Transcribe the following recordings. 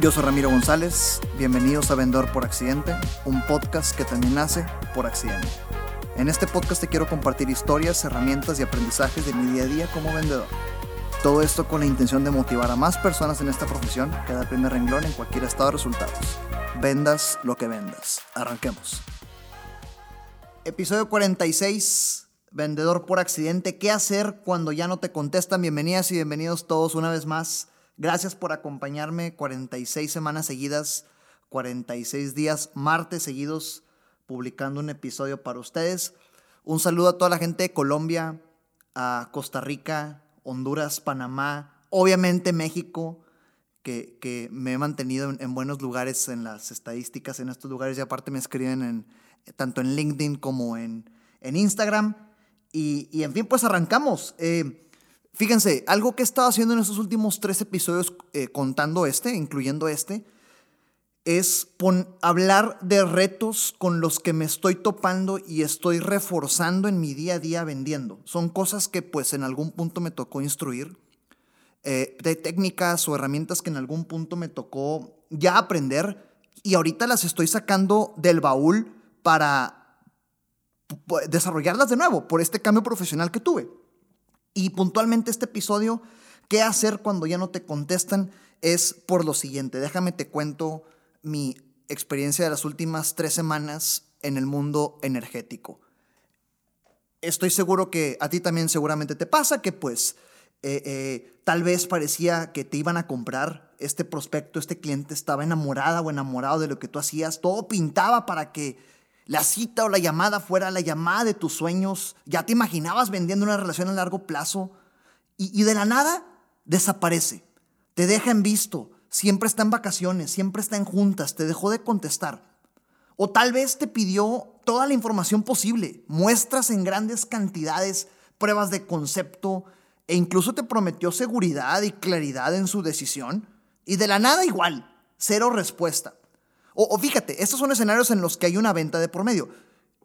Yo soy Ramiro González, bienvenidos a Vendedor por Accidente, un podcast que también nace por accidente. En este podcast te quiero compartir historias, herramientas y aprendizajes de mi día a día como vendedor. Todo esto con la intención de motivar a más personas en esta profesión que da el primer renglón en cualquier estado de resultados. Vendas lo que vendas. Arranquemos. Episodio 46, Vendedor por Accidente. ¿Qué hacer cuando ya no te contestan? Bienvenidas y bienvenidos todos una vez más Gracias por acompañarme 46 semanas seguidas, 46 días, martes seguidos, publicando un episodio para ustedes. Un saludo a toda la gente de Colombia, a Costa Rica, Honduras, Panamá, obviamente México, que, que me he mantenido en, buenos lugares en las estadísticas en estos lugares y aparte me escriben en, tanto en LinkedIn como en, en Instagram. Y, y, en fin, pues arrancamos. Eh, Fíjense, algo que he estado haciendo en estos últimos tres episodios, eh, contando este, incluyendo este, es hablar de retos con los que me estoy topando y estoy reforzando en mi día a día vendiendo. Son cosas que pues en algún punto me tocó instruir, eh, de técnicas o herramientas que en algún punto me tocó ya aprender y ahorita las estoy sacando del baúl para desarrollarlas de nuevo por este cambio profesional que tuve. Y puntualmente este episodio, ¿qué hacer cuando ya no te contestan? Es por lo siguiente. Déjame te cuento mi experiencia de las últimas tres semanas en el mundo energético. Estoy seguro que a ti también seguramente te pasa que pues eh, eh, tal vez parecía que te iban a comprar este prospecto, este cliente estaba enamorada o enamorado de lo que tú hacías, todo pintaba para que la cita o la llamada fuera la llamada de tus sueños, ya te imaginabas vendiendo una relación a largo plazo. Y, de la nada desaparece, te deja en visto, siempre está en vacaciones, siempre está en juntas, te dejó de contestar. O tal vez te pidió toda la información posible, muestras en grandes cantidades, pruebas de concepto e incluso te prometió seguridad y claridad en su decisión. Y de la nada igual, cero respuesta. O, fíjate, estos son escenarios en los que hay una venta de por medio.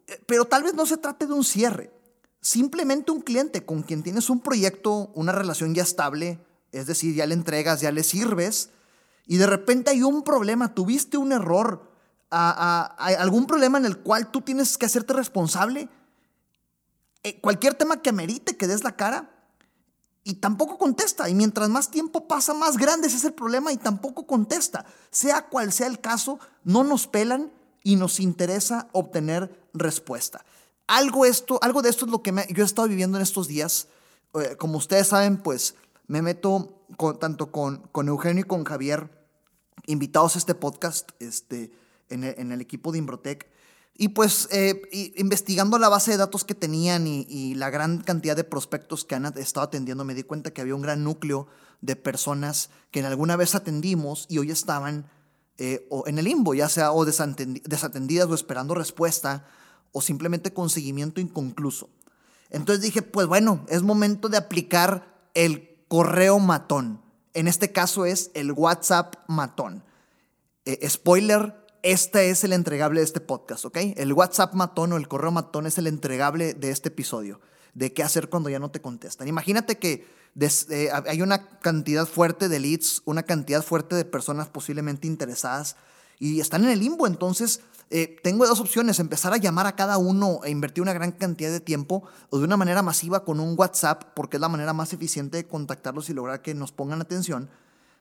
Eh, pero tal vez no se trate de un cierre. Simplemente un cliente con quien tienes un proyecto, una relación ya estable, es decir, ya le entregas, ya le sirves, y de repente hay un problema, tuviste un error, algún problema en el cual tú tienes que hacerte responsable. Eh, cualquier tema que amerite que des la cara, y tampoco contesta. Y mientras más tiempo pasa, más grande es el problema y tampoco contesta. Sea cual sea el caso, no nos pelan y nos interesa obtener respuesta. Algo, esto, algo de esto es lo que yo he estado viviendo en estos días. Eh, como ustedes saben, pues me meto tanto con, con Eugenio y con Javier, invitados a este podcast este, en, el, en el equipo de Imbrotec. Y pues eh, investigando la base de datos que tenían y, la gran cantidad de prospectos que han estado atendiendo, me di cuenta que había un gran núcleo de personas que en alguna vez atendimos y hoy estaban eh, o en el limbo, ya sea o desatendidas o esperando respuesta o simplemente con seguimiento inconcluso. Entonces dije, pues bueno, es momento de aplicar el correo matón. En este caso es el WhatsApp matón. Eh, spoiler, este es el entregable de este podcast, ¿ok? El WhatsApp matón o el correo matón es el entregable de este episodio, de qué hacer cuando ya no te contestan. Imagínate que eh, hay una cantidad fuerte de leads, una cantidad fuerte de personas posiblemente interesadas y están en el limbo, entonces eh, tengo dos opciones, empezar a llamar a cada uno e invertir una gran cantidad de tiempo o de una manera masiva con un WhatsApp, porque es la manera más eficiente de contactarlos y lograr que nos pongan atención,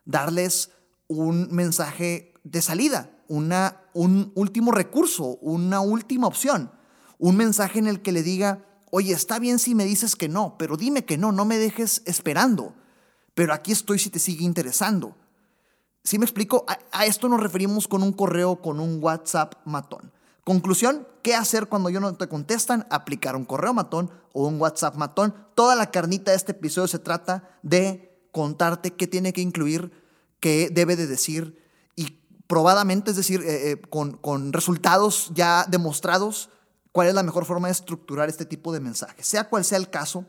darles un mensaje de salida, una, un último recurso, una última opción, un mensaje en el que le diga, oye, está bien si me dices que no, pero dime que no, no me dejes esperando, pero aquí estoy si te sigue interesando. ¿Sí me explico? A, a esto nos referimos con un correo, con un WhatsApp matón. Conclusión, ¿qué hacer cuando yo no te contestan? Aplicar un correo matón o un WhatsApp matón. Toda la carnita de este episodio se trata de contarte qué tiene que incluir, qué debe de decir probadamente, es decir, eh, eh, con, resultados ya demostrados, cuál es la mejor forma de estructurar este tipo de mensajes. Sea cual sea el caso,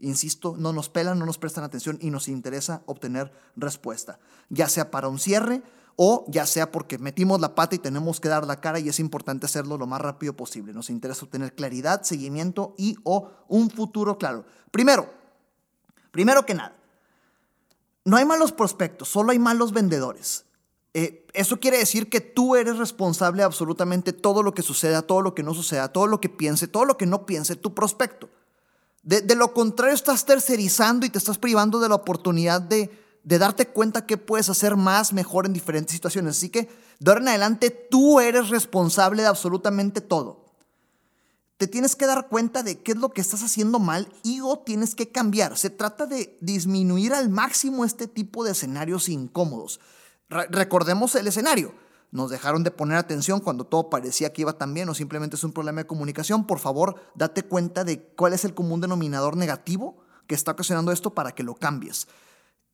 insisto, no nos pelan, no nos prestan atención y nos interesa obtener respuesta, ya sea para un cierre o ya sea porque metimos la pata y tenemos que dar la cara y es importante hacerlo lo más rápido posible. Nos interesa obtener claridad, seguimiento y o un futuro claro. Primero, primero que nada, no hay malos prospectos, solo hay malos vendedores. Eh, eso quiere decir que tú eres responsable de absolutamente todo lo que suceda, todo lo que no suceda, todo lo que piense, todo lo que no piense tu prospecto. De, lo contrario, estás tercerizando y te estás privando de la oportunidad de, de darte cuenta que puedes hacer más, mejor en diferentes situaciones. Así que de ahora en adelante tú eres responsable de absolutamente todo. Te tienes que dar cuenta de qué es lo que estás haciendo mal y o tienes que cambiar. Se trata de disminuir al máximo este tipo de escenarios incómodos. Recordemos el escenario. Nos dejaron de poner atención cuando todo parecía que iba tan bien o simplemente es un problema de comunicación. Por favor, date cuenta de cuál es el común denominador negativo que está ocasionando esto para que lo cambies.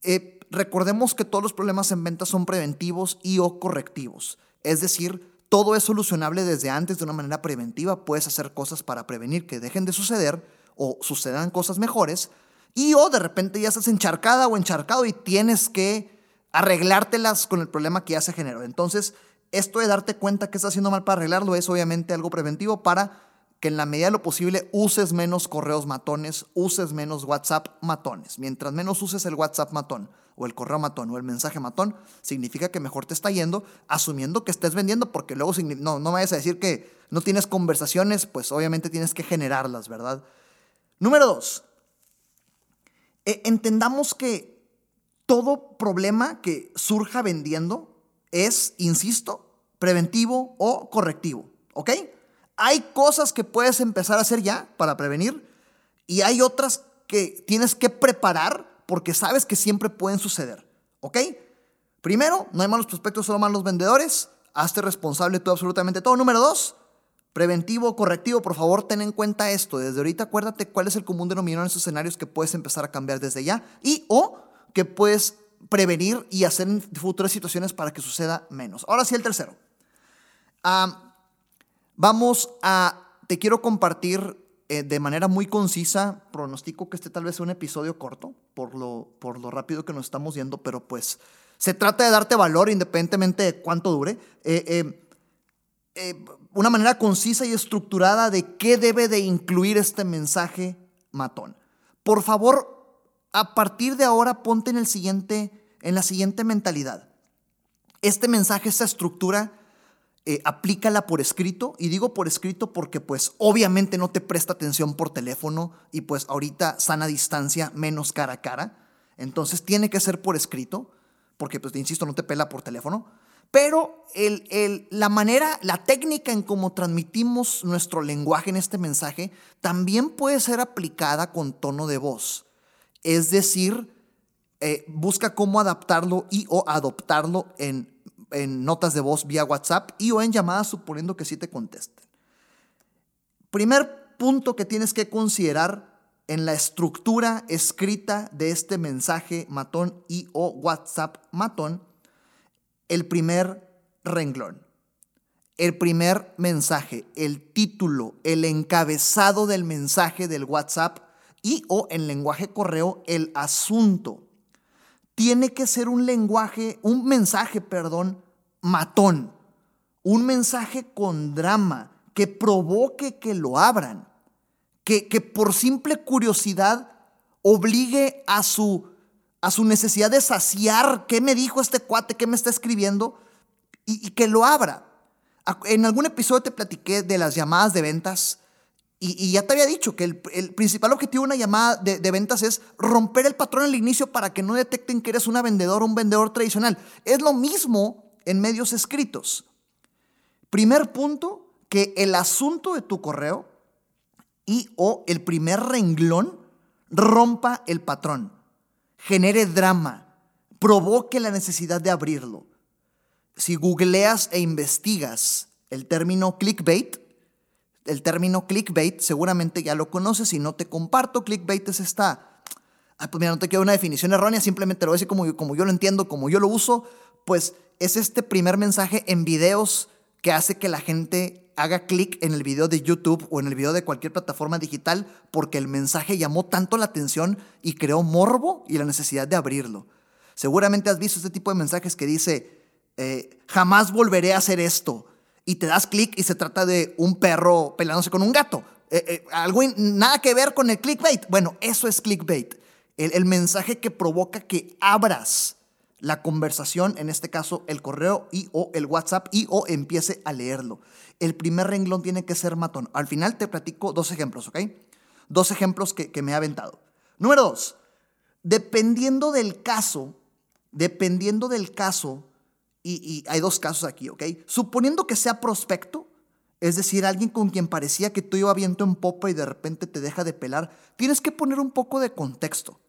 Eh, recordemos que todos los problemas en venta son preventivos y o correctivos. Es decir, todo es solucionable desde antes de una manera preventiva. Puedes hacer cosas para prevenir que dejen de suceder o sucedan cosas mejores. Y o de repente ya estás encharcada o encharcado y tienes que arreglártelas con el problema que ya se generó. Entonces, esto de darte cuenta que estás haciendo mal para arreglarlo es obviamente algo preventivo para que en la medida de lo posible uses menos correos matones, uses menos WhatsApp matones. Mientras menos uses el WhatsApp matón o el correo matón o el mensaje matón, significa que mejor te está yendo, asumiendo que estés vendiendo, porque luego no, no vayas a decir que no tienes conversaciones, pues obviamente tienes que generarlas, ¿verdad? Número dos, e, entendamos que todo problema que surja vendiendo es, insisto, preventivo o correctivo, ¿ok? Hay cosas que puedes empezar a hacer ya para prevenir y hay otras que tienes que preparar porque sabes que siempre pueden suceder. ¿Ok? Primero, no hay malos prospectos, solo malos vendedores. Hazte responsable tú absolutamente todo. Número dos, preventivo, correctivo. Por favor, ten en cuenta esto. Desde ahorita acuérdate cuál es el común denominador en esos escenarios que puedes empezar a cambiar desde ya y o que puedes prevenir y hacer en futuras situaciones para que suceda menos. Ahora sí, el tercero. Vamos a, te quiero compartir eh, de manera muy concisa, pronostico que este tal vez sea un episodio corto por lo, por lo rápido que nos estamos yendo, pero pues se trata de darte valor independientemente de cuánto dure. Eh, eh, una manera concisa y estructurada de qué debe de incluir este mensaje matón. Por favor, a partir de ahora ponte en, el siguiente, en la siguiente mentalidad. Este mensaje, esta estructura, eh, aplícala por escrito. Y digo por escrito porque pues obviamente no te presta atención por teléfono y pues ahorita sana distancia, menos cara a cara. Entonces tiene que ser por escrito, porque pues te insisto, no te pela por teléfono. Pero el, el, la manera, la técnica en cómo transmitimos nuestro lenguaje en este mensaje también puede ser aplicada con tono de voz. Es decir, eh, busca cómo adaptarlo y o adoptarlo en notas de voz vía WhatsApp y o en llamadas suponiendo que sí te contesten. Primer punto que tienes que considerar en la estructura escrita de este mensaje matón y o WhatsApp matón, el primer renglón, el primer mensaje, el título, el encabezado del mensaje del WhatsApp y o en lenguaje correo, el asunto tiene que ser un lenguaje, un mensaje, perdón, matón. Un mensaje con drama que provoque que lo abran. Que, que por simple curiosidad obligue a su, a su necesidad de saciar qué me dijo este cuate, qué me está escribiendo y, y que lo abra. En algún episodio te platiqué de las llamadas de ventas y, ya te había dicho que el, principal objetivo de una llamada de, ventas es romper el patrón al inicio para que no detecten que eres una vendedora o un vendedor tradicional. Es lo mismo en medios escritos. Primer punto, que el asunto de tu correo y o el primer renglón rompa el patrón, genere drama, provoque la necesidad de abrirlo. Si googleas e investigas el término clickbait, el término clickbait, seguramente ya lo conoces y no te comparto. Clickbait es esta, pues mira, no te queda una definición errónea, simplemente lo voy a decir como, como yo lo entiendo, como yo lo uso, pues es este primer mensaje en videos que hace que la gente haga clic en el video de YouTube o en el video de cualquier plataforma digital porque el mensaje llamó tanto la atención y creó morbo y la necesidad de abrirlo. Seguramente has visto este tipo de mensajes que dice, eh, jamás volveré a hacer esto, y te das clic y se trata de un perro peleándose con un gato. Eh, eh, algo nada que ver con el clickbait. Bueno, eso es clickbait. El, mensaje que provoca que abras la conversación, en este caso el correo y o el WhatsApp y o empiece a leerlo. El primer renglón tiene que ser matón. Al final te platico dos ejemplos, ¿ok? Dos ejemplos que, me ha aventado. Número dos, dependiendo del caso, dependiendo del caso, y, hay dos casos aquí, ¿ok? Suponiendo que sea prospecto, es decir, alguien con quien parecía que tú iba viento en popa y de repente te deja de pelar, tienes que poner un poco de contexto.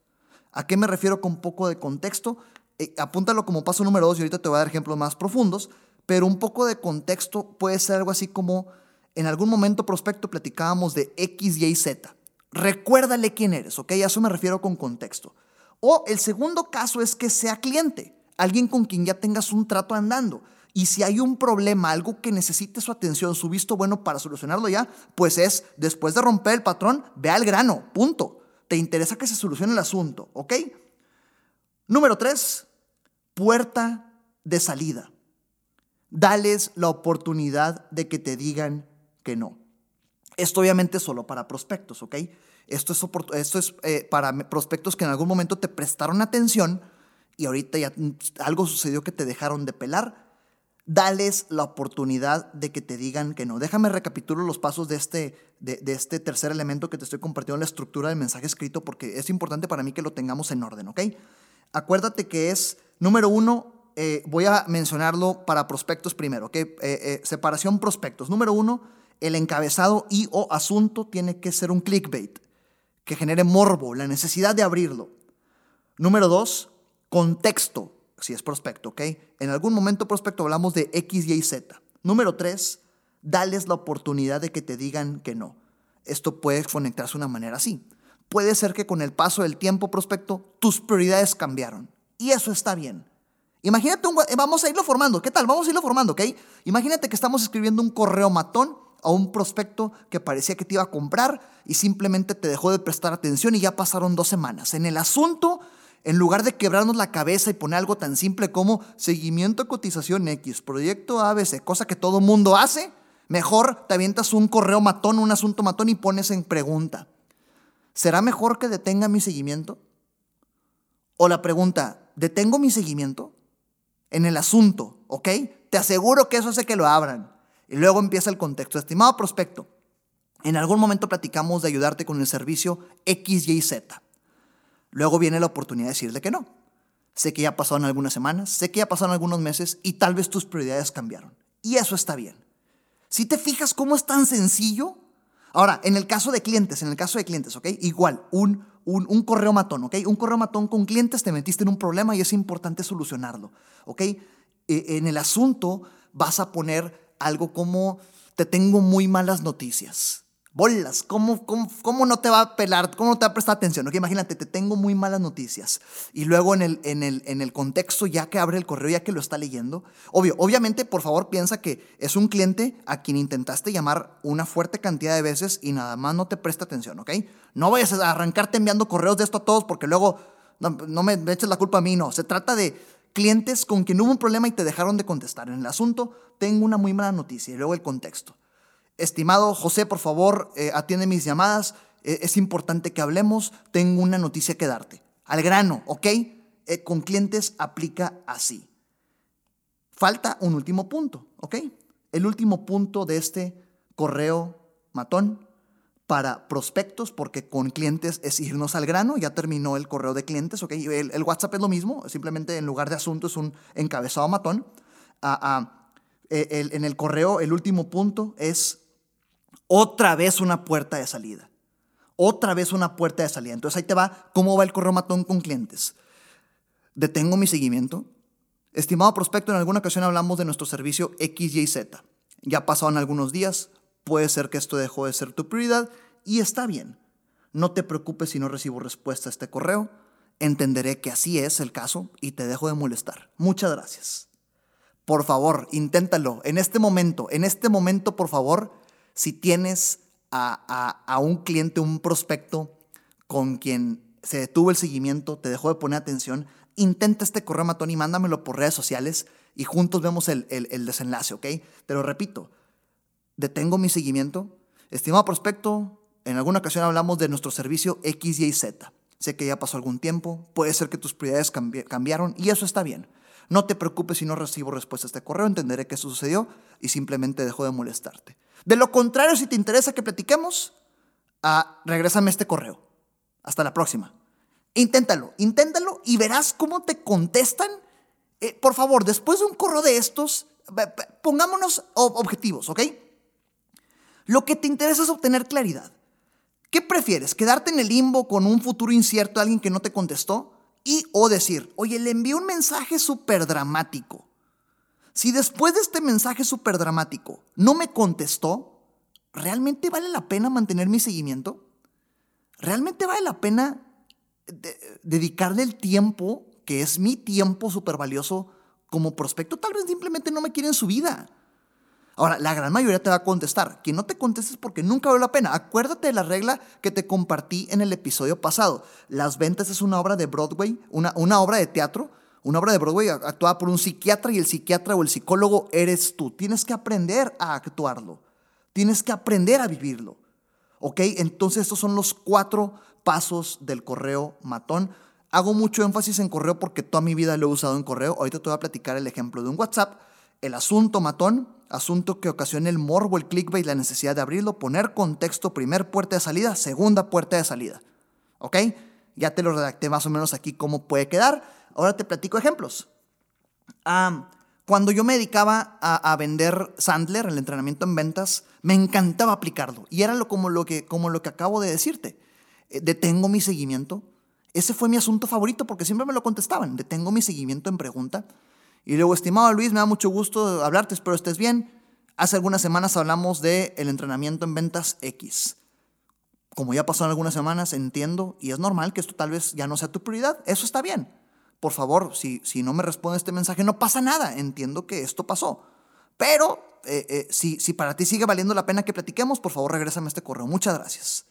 ¿A qué me refiero con poco de contexto? Eh, apúntalo como paso número dos y ahorita te voy a dar ejemplos más profundos, pero un poco de contexto puede ser algo así como en algún momento prospecto platicábamos de X, Y, Z. Recuérdale quién eres, ¿ok? A eso me refiero con contexto. O el segundo caso es que sea cliente, alguien con quien ya tengas un trato andando. Y si hay un problema, algo que necesite su atención, su visto bueno para solucionarlo ya, pues es, después de romper el patrón, ve al grano, punto. Te interesa que se solucione el asunto, ¿ok? Número tres, puerta de salida. Dales la oportunidad de que te digan que no. Esto obviamente solo para prospectos, ¿ok? Esto es, esto es eh, para prospectos que en algún momento te prestaron atención y ahorita ya algo sucedió que te dejaron de pelar dales la oportunidad de que te digan que no. Déjame recapitular los pasos de este, de, este tercer elemento que te estoy compartiendo en la estructura del mensaje escrito porque es importante para mí que lo tengamos en orden, ¿ok? Acuérdate que es, número uno, eh, voy a mencionarlo para prospectos primero, ¿ok? Eh, eh, separación prospectos. Número uno, el encabezado y o asunto tiene que ser un clickbait que genere morbo, la necesidad de abrirlo. Número dos, contexto si es prospecto, ¿ok? En algún momento prospecto hablamos de X, Y, Z. Número tres, dales la oportunidad de que te digan que no. Esto puede conectarse de una manera así. Puede ser que con el paso del tiempo prospecto tus prioridades cambiaron. Y eso está bien. Imagínate, un, vamos a irlo formando. ¿Qué tal? Vamos a irlo formando, ¿ok? Imagínate que estamos escribiendo un correo matón a un prospecto que parecía que te iba a comprar y simplemente te dejó de prestar atención y ya pasaron dos semanas. En el asunto en lugar de quebrarnos la cabeza y poner algo tan simple como seguimiento cotización X, proyecto ABC, cosa que todo mundo hace, mejor te avientas un correo matón, un asunto matón y pones en pregunta. ¿Será mejor que detenga mi seguimiento? O la pregunta, ¿detengo mi seguimiento? En el asunto, ¿ok? Te aseguro que eso hace que lo abran. Y luego empieza el contexto. Estimado prospecto, en algún momento platicamos de ayudarte con el servicio X, Y, Z. Luego viene la oportunidad de decirle que no. Sé que ya pasaron algunas semanas, sé que ya pasaron algunos meses y tal vez tus prioridades cambiaron. Y eso está bien. Si te fijas cómo es tan sencillo. Ahora, en el caso de clientes, en el caso de clientes, ¿ok? Igual, un, un, correo matón, ¿ok? Un correo matón con clientes, te metiste en un problema y es importante solucionarlo, ¿ok? E, en el asunto vas a poner algo como, te tengo muy malas noticias. Bolas, ¿cómo, cómo, no te va a pelar? ¿Cómo no te va a prestar atención? ¿Okay? Imagínate, te tengo muy malas noticias. Y luego en el, en, el, en el contexto, ya que abre el correo, ya que lo está leyendo, obvio, obviamente, por favor, piensa que es un cliente a quien intentaste llamar una fuerte cantidad de veces y nada más no te presta atención, ¿ok? No vayas a arrancarte enviando correos de esto a todos porque luego no, no me eches la culpa a mí, no. Se trata de clientes con quien hubo un problema y te dejaron de contestar. En el asunto, tengo una muy mala noticia y luego el contexto. Estimado José, por favor, eh, atiende mis llamadas. Eh, es importante que hablemos. Tengo una noticia que darte. Al grano, ¿ok? Eh, con clientes aplica así. Falta un último punto, ¿ok? El último punto de este correo matón para prospectos, porque con clientes es irnos al grano, ya terminó el correo de clientes, ¿ok? El, WhatsApp es lo mismo, simplemente en lugar de asunto es un encabezado matón. Ah, ah, en el correo, el último punto es otra vez una puerta de salida. Otra vez una puerta de salida. Entonces ahí te va cómo va el correo matón con clientes. Detengo mi seguimiento. Estimado prospecto, en alguna ocasión hablamos de nuestro servicio X, Y, Z. Ya pasaron algunos días, puede ser que esto dejó de ser tu prioridad y está bien. No te preocupes si no recibo respuesta a este correo. Entenderé que así es el caso y te dejo de molestar. Muchas gracias. Por favor, inténtalo. En este momento, en este momento, por favor, si tienes a, un cliente, un prospecto con quien se detuvo el seguimiento, te dejó de poner atención, intenta este correo matón y mándamelo por redes sociales y juntos vemos el, desenlace, ¿ok? Te lo repito, detengo mi seguimiento. Estimado prospecto, en alguna ocasión hablamos de nuestro servicio X, Y, Z. Sé que ya pasó algún tiempo, puede ser que tus prioridades cambiaron y eso está bien. No te preocupes si no recibo respuesta a este correo, entenderé que eso sucedió y simplemente dejo de molestarte. De lo contrario, si te interesa que platiquemos, ah, regrésame este correo. Hasta la próxima. Inténtalo, inténtalo y verás cómo te contestan. Eh, por favor, después de un correo de estos, pongámonos objetivos, ¿ok? Lo que te interesa es obtener claridad. ¿Qué prefieres? ¿Quedarte en el limbo con un futuro incierto a alguien que no te contestó? Y o decir, oye, le envié un mensaje súper dramático. Si después de este mensaje súper dramático no me contestó, ¿realmente vale la pena mantener mi seguimiento? ¿Realmente vale la pena dedicarle el tiempo, que es mi tiempo súper valioso como prospecto? Tal vez simplemente no me quiere en su vida. Ahora, la gran mayoría te va a contestar. Quien no te contestes porque nunca vale la pena. Acuérdate de la regla que te compartí en el episodio pasado. Las ventas es una obra de Broadway, una obra de teatro, una obra de Broadway actuada por un psiquiatra y el psiquiatra o el psicólogo eres tú. Tienes que aprender a actuarlo. Tienes que aprender a vivirlo. ¿Ok? Entonces estos son los cuatro pasos del correo matón. Hago mucho énfasis en correo porque toda mi vida lo he usado en correo. Ahorita te voy a platicar el ejemplo de un WhatsApp. El asunto matón asunto que ocasiona el morbo, el clickbait, la necesidad de abrirlo, poner contexto, primer puerta de salida, segunda puerta de salida. ¿Ok? Ya te lo redacté más o menos aquí cómo puede quedar. Ahora te platico ejemplos. cuando yo me dedicaba a, vender Sandler, el entrenamiento en ventas, me encantaba aplicarlo. Y era lo, como, lo que, como lo que acabo de decirte. Eh, detengo mi seguimiento. Ese fue mi asunto favorito porque siempre me lo contestaban. Detengo mi seguimiento en pregunta y luego, estimado Luis, me da mucho gusto hablarte, espero estés bien. Hace algunas semanas hablamos del el entrenamiento en ventas X. Como ya pasó en algunas semanas, entiendo y es normal que esto tal vez ya no sea tu prioridad. Eso está bien. Por favor, si, si no me responde este mensaje, no pasa nada. Entiendo que esto pasó. Pero eh, eh, si, si para ti sigue valiendo la pena que platiquemos, por favor, regrésame este correo. Muchas gracias.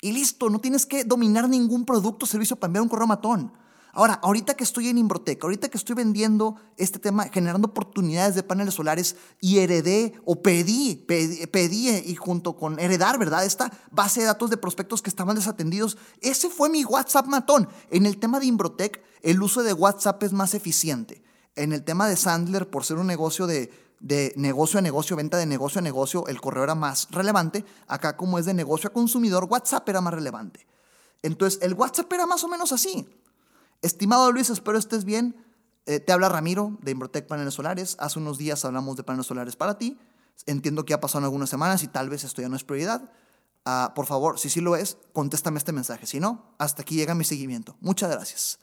Y listo, no tienes que dominar ningún producto o servicio para enviar un correo matón. Ahora, ahorita que estoy en Imbrotec, ahorita que estoy vendiendo este tema, generando oportunidades de paneles solares y heredé o pedí, pedí, y junto con heredar, ¿verdad? Esta base de datos de prospectos que estaban desatendidos, ese fue mi WhatsApp matón. En el tema de Imbrotec, el uso de WhatsApp es más eficiente. En el tema de Sandler, por ser un negocio de, de negocio a negocio, venta de negocio a negocio, el correo era más relevante. Acá como es de negocio a consumidor, WhatsApp era más relevante. Entonces, el WhatsApp era más o menos así. Estimado Luis, espero estés bien. Eh, te habla Ramiro de Imbrotec Paneles Solares. Hace unos días hablamos de paneles solares para ti. Entiendo que ha pasado algunas semanas y tal vez esto ya no es prioridad. Ah, por favor, si sí lo es, contéstame este mensaje. Si no, hasta aquí llega mi seguimiento. Muchas gracias.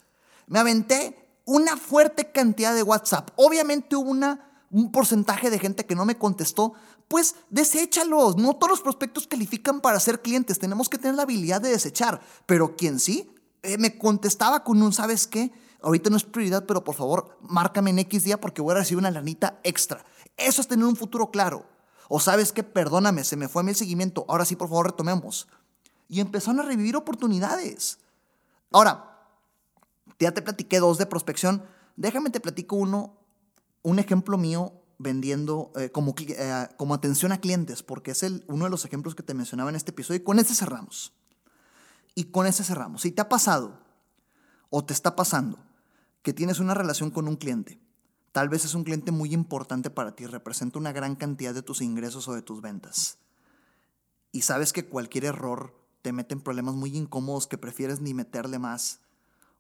Me aventé una fuerte cantidad de WhatsApp. Obviamente hubo una, un porcentaje de gente que no me contestó. Pues deséchalos. No todos los prospectos califican para ser clientes. Tenemos que tener la habilidad de desechar. Pero quien sí, eh, me contestaba con un, ¿sabes qué? Ahorita no es prioridad, pero por favor, márcame en X día porque voy a recibir una lanita extra. Eso es tener un futuro claro. O sabes qué, perdóname, se me fue el seguimiento. Ahora sí, por favor, retomemos. Y empezaron a revivir oportunidades. Ahora, ya te platiqué dos de prospección. Déjame te platico uno, un ejemplo mío vendiendo eh, como, eh, como atención a clientes, porque es el, uno de los ejemplos que te mencionaba en este episodio y con este cerramos. Y con ese cerramos. Si te ha pasado o te está pasando que tienes una relación con un cliente, tal vez es un cliente muy importante para ti, representa una gran cantidad de tus ingresos o de tus ventas. Y sabes que cualquier error te mete en problemas muy incómodos que prefieres ni meterle más.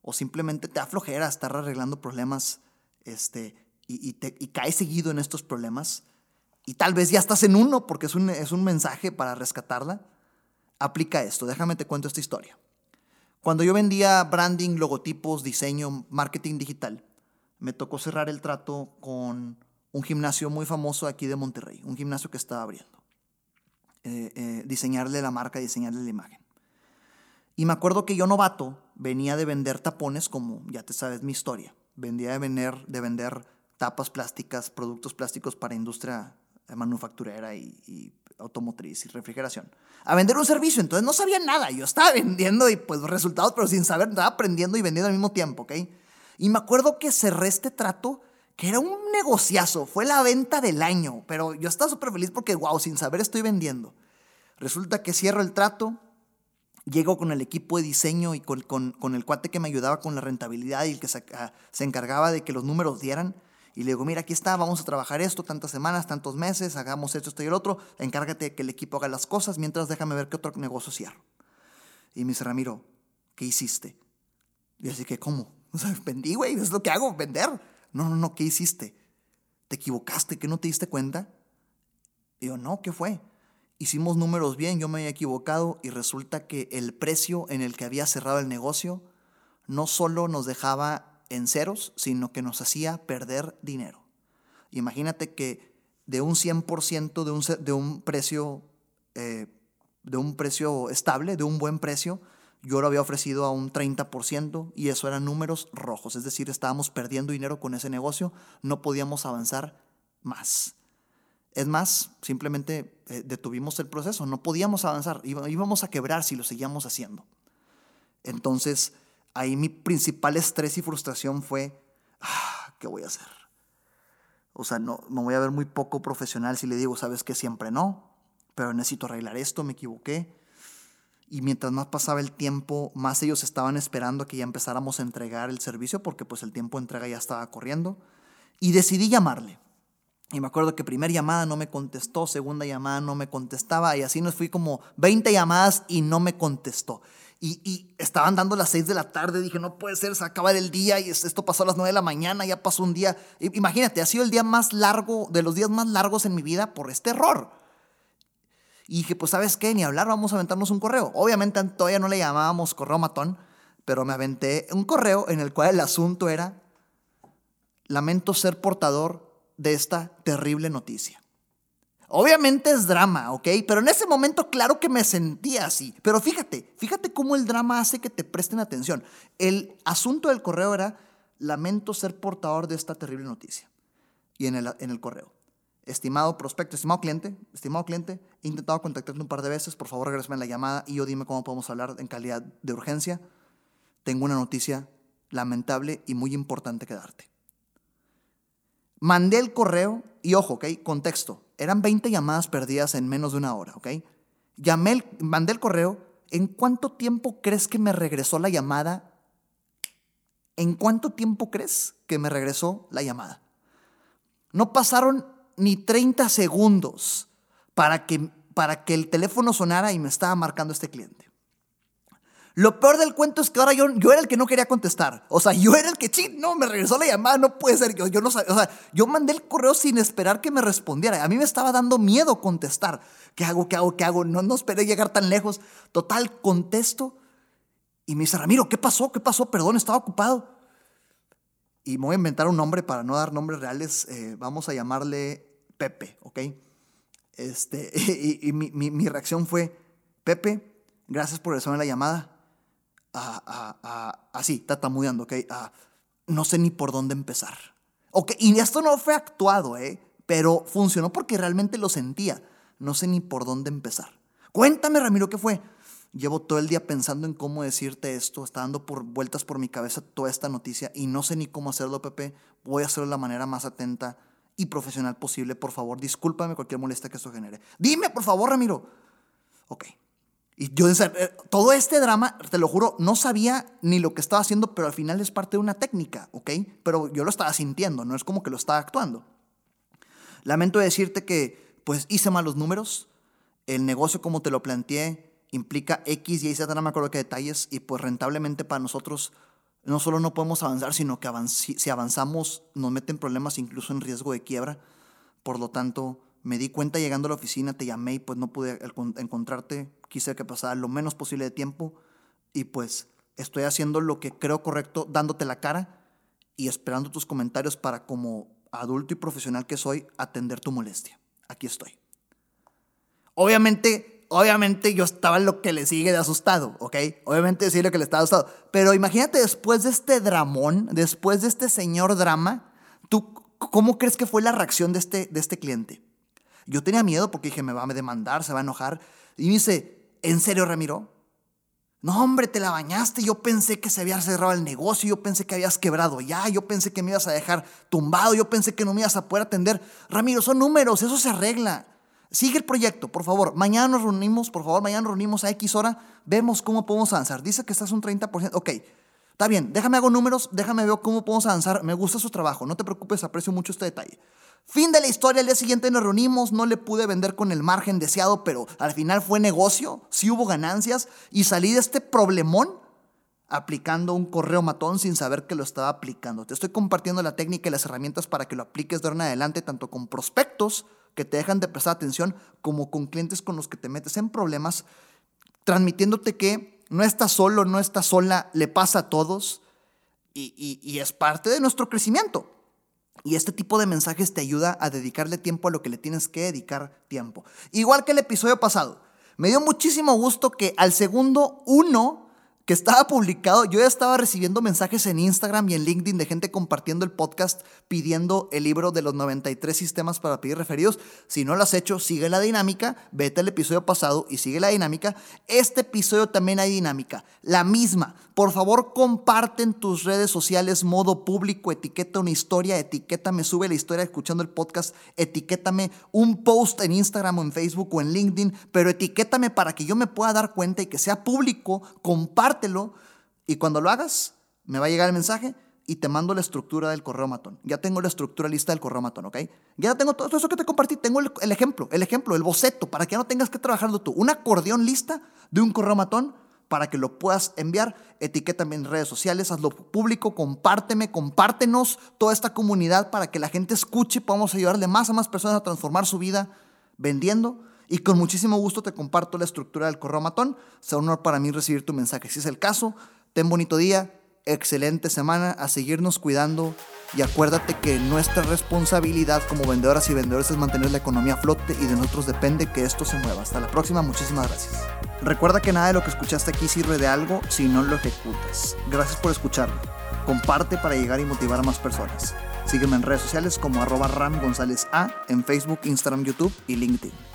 O simplemente te aflojera estar arreglando problemas este, y, te, caes seguido en estos problemas. Y tal vez ya estás en uno porque es un, es un mensaje para rescatarla aplica esto. Déjame te cuento esta historia. Cuando yo vendía branding, logotipos, diseño, marketing digital, me tocó cerrar el trato con un gimnasio muy famoso aquí de Monterrey, un gimnasio que estaba abriendo. Eh, eh, diseñarle la marca, diseñarle la imagen. Y me acuerdo que yo novato venía de vender tapones, como ya te sabes mi historia. Vendía de vender, de vender tapas plásticas, productos plásticos para industria manufacturera y automotriz y refrigeración, a vender un servicio. Entonces no sabía nada. Yo estaba vendiendo y pues resultados, pero sin saber, estaba aprendiendo y vendiendo al mismo tiempo, ¿ok? Y me acuerdo que cerré este trato que era un negociazo. Fue la venta del año, pero yo estaba súper feliz porque, wow, sin saber estoy vendiendo. Resulta que cierro el trato Llego con el equipo de diseño y con, con, el cuate que me ayudaba con la rentabilidad y el que se, ah, se, encargaba de que los números dieran. Y le digo, mira, aquí está, vamos a trabajar esto, tantas semanas, tantos meses, hagamos esto, esto y el otro. Encárgate que el equipo haga las cosas, mientras déjame ver qué otro negocio cierro. Y me dice, Ramiro, ¿qué hiciste? Y así que, ¿cómo? O sea, vendí, güey, es lo que hago, vender. No, no, no, ¿qué hiciste? ¿Te equivocaste? ¿Que no te diste cuenta? Y yo, no, ¿qué fue? hicimos números bien, yo me había equivocado y resulta que el precio en el que había cerrado el negocio no solo nos dejaba en ceros, sino que nos hacía perder dinero. Imagínate que de un 100% de un, de un precio eh, de un precio estable, de un buen precio, yo lo había ofrecido a un 30% y eso eran números rojos, es decir, estábamos perdiendo dinero con ese negocio, no podíamos avanzar más. Es más, simplemente eh, detuvimos el proceso, no podíamos avanzar, íbamos a quebrar si lo seguíamos haciendo. Entonces, ahí mi principal estrés y frustración fue, ah, ¿qué voy a hacer? O sea, no, me voy a ver muy poco profesional si le digo, sabes que siempre no, pero necesito arreglar esto, me equivoqué. Y mientras más pasaba el tiempo, más ellos estaban esperando que ya empezáramos a entregar el servicio porque pues el tiempo de entrega ya estaba corriendo. Y decidí llamarle. Y me acuerdo que primera llamada no me contestó, segunda llamada no me contestaba y así nos fui como 20 llamadas y no me contestó. Y, estaban dando las 6 de la tarde, dije, no puede ser, se acaba el día y esto pasó a las 9 de la mañana, ya pasó un día. Imagínate, ha sido el día más largo, de los días más largos en mi vida por este error. Y dije, pues sabes qué, ni hablar, vamos a aventarnos un correo. Obviamente todavía no le llamábamos correo matón, pero me aventé un correo en el cual el asunto era, lamento ser portador de esta terrible noticia. Obviamente es drama, ¿ok? Pero en ese momento claro que me sentía así. Pero fíjate, fíjate cómo el drama hace que te presten atención. El asunto del correo era, lamento ser portador de esta terrible noticia. Y en el, en el correo, estimado prospecto, estimado cliente, estimado cliente, he intentado contactarte un par de veces, por favor regresame la llamada y yo dime cómo podemos hablar en calidad de urgencia. Tengo una noticia lamentable y muy importante que darte. Mandé el correo y ojo, ¿ok? Contexto. Eran 20 llamadas perdidas en menos de una hora, ¿ok? Llamé, mandé el correo. ¿En cuánto tiempo crees que me regresó la llamada? ¿En cuánto tiempo crees que me regresó la llamada? No pasaron ni 30 segundos para que, para que el teléfono sonara y me estaba marcando este cliente. Lo peor del cuento es que ahora yo, yo era el que no quería contestar. O sea, yo era el que, ching, no, me regresó la llamada, no puede ser. Yo, yo no sabía, o sea, yo mandé el correo sin esperar que me respondiera. A mí me estaba dando miedo contestar. ¿Qué hago? ¿Qué hago? ¿Qué hago? No, no esperé llegar tan lejos. Total, contesto. Y me dice, Ramiro, ¿qué pasó? ¿Qué pasó? Perdón, estaba ocupado. Y me voy a inventar un nombre para no dar nombres reales. Eh, vamos a llamarle Pepe, ¿ok? Este, y, mi, reacción fue, Pepe, gracias por en la llamada así, tatamudeando, ¿ok? no sé ni por dónde empezar. Ok, y esto no fue actuado, ¿eh? Pero funcionó porque realmente lo sentía. No sé ni por dónde empezar. Cuéntame, Ramiro, ¿qué fue? Llevo todo el día pensando en cómo decirte esto, está dando por vueltas por mi cabeza toda esta noticia y no sé ni cómo hacerlo, Pepe. Voy a hacerlo de la manera más atenta y profesional posible. Por favor, discúlpame cualquier molestia que esto genere. Dime, por favor, Ramiro. Ok, y yo, eh, todo este drama, te lo juro, no sabía ni lo que estaba haciendo, pero al final es parte de una técnica, ¿ok? Pero yo lo estaba sintiendo, no es como que lo estaba actuando. Lamento decirte que, pues, hice malos números. El negocio, como te lo planteé, implica X, Y, Z, no me acuerdo qué detalles, y pues rentablemente para nosotros no solo no podemos avanzar, sino que si avanzamos nos meten problemas, incluso en riesgo de quiebra. Por lo tanto, me di cuenta llegando a la oficina, te llamé y pues no pude encontrarte. Quise que pasara lo menos posible de tiempo y pues estoy haciendo lo que creo correcto, dándote la cara y esperando tus comentarios para como adulto y profesional que soy atender tu molestia. Aquí estoy. Obviamente, obviamente yo estaba lo que le sigue de asustado, ¿ok? Obviamente decir lo que le estaba asustado. Pero imagínate después de este dramón, después de este señor drama, ¿tú cómo crees que fue la reacción de este, de este cliente? Yo tenía miedo porque dije, me va a demandar, se va a enojar. Y me dice, ¿en serio, Ramiro? No, hombre, te la bañaste. Yo pensé que se había cerrado el negocio. Yo pensé que habías quebrado ya. Yo pensé que me ibas a dejar tumbado. Yo pensé que no me ibas a poder atender. Ramiro, son números. Eso se arregla. Sigue el proyecto, por favor. Mañana nos reunimos, por favor, mañana nos reunimos a X hora, vemos cómo podemos avanzar. Dice que estás un 30%. Ok, está bien, déjame hago números, déjame ver cómo podemos avanzar. Me gusta su trabajo, no te preocupes, aprecio mucho este detalle. Fin de la historia, el día siguiente nos reunimos, no le pude vender con el margen deseado, pero al final fue negocio, sí hubo ganancias y salí de este problemón aplicando un correo matón sin saber que lo estaba aplicando. Te estoy compartiendo la técnica y las herramientas para que lo apliques de ahora en adelante, tanto con prospectos que te dejan de prestar atención, como con clientes con los que te metes en problemas, transmitiéndote que no estás solo, no estás sola, le pasa a todos y es parte de nuestro crecimiento. Y este tipo de mensajes te ayuda a dedicarle tiempo a lo que le tienes que dedicar tiempo. Igual que el episodio pasado. Me dio muchísimo gusto que al segundo uno que estaba publicado, yo ya estaba recibiendo mensajes en Instagram y en LinkedIn de gente compartiendo el podcast pidiendo el libro de los 93 sistemas para pedir referidos. Si no lo has hecho, sigue la dinámica, vete al episodio pasado y sigue la dinámica. Este episodio también hay dinámica, la misma. Por favor, comparte en tus redes sociales modo público, etiqueta una historia, etiquétame, sube la historia escuchando el podcast, etiquétame un post en Instagram o en Facebook o en LinkedIn, pero etiquétame para que yo me pueda dar cuenta y que sea público, comparte y cuando lo hagas, me va a llegar el mensaje y te mando la estructura del correo matón. Ya tengo la estructura lista del correo matón, ¿ok? Ya tengo todo eso que te compartí, tengo el, ejemplo, el ejemplo, el boceto, para que no tengas que trabajarlo tú. Un acordeón lista de un correo matón para que lo puedas enviar. Etiquétame en redes sociales, hazlo público, compárteme, compártenos toda esta comunidad para que la gente escuche podamos ayudarle más a más personas a transformar su vida vendiendo y con muchísimo gusto te comparto la estructura del correo matón. Será un honor para mí recibir tu mensaje. Si es el caso, ten bonito día, excelente semana, a seguirnos cuidando y acuérdate que nuestra responsabilidad como vendedoras y vendedores es mantener la economía a flote y de nosotros depende que esto se mueva. Hasta la próxima, muchísimas gracias. Recuerda que nada de lo que escuchaste aquí sirve de algo si no lo ejecutas. Gracias por escucharme. Comparte para llegar y motivar a más personas. Sígueme en redes sociales como arroba Ram González A en Facebook, Instagram, YouTube y LinkedIn.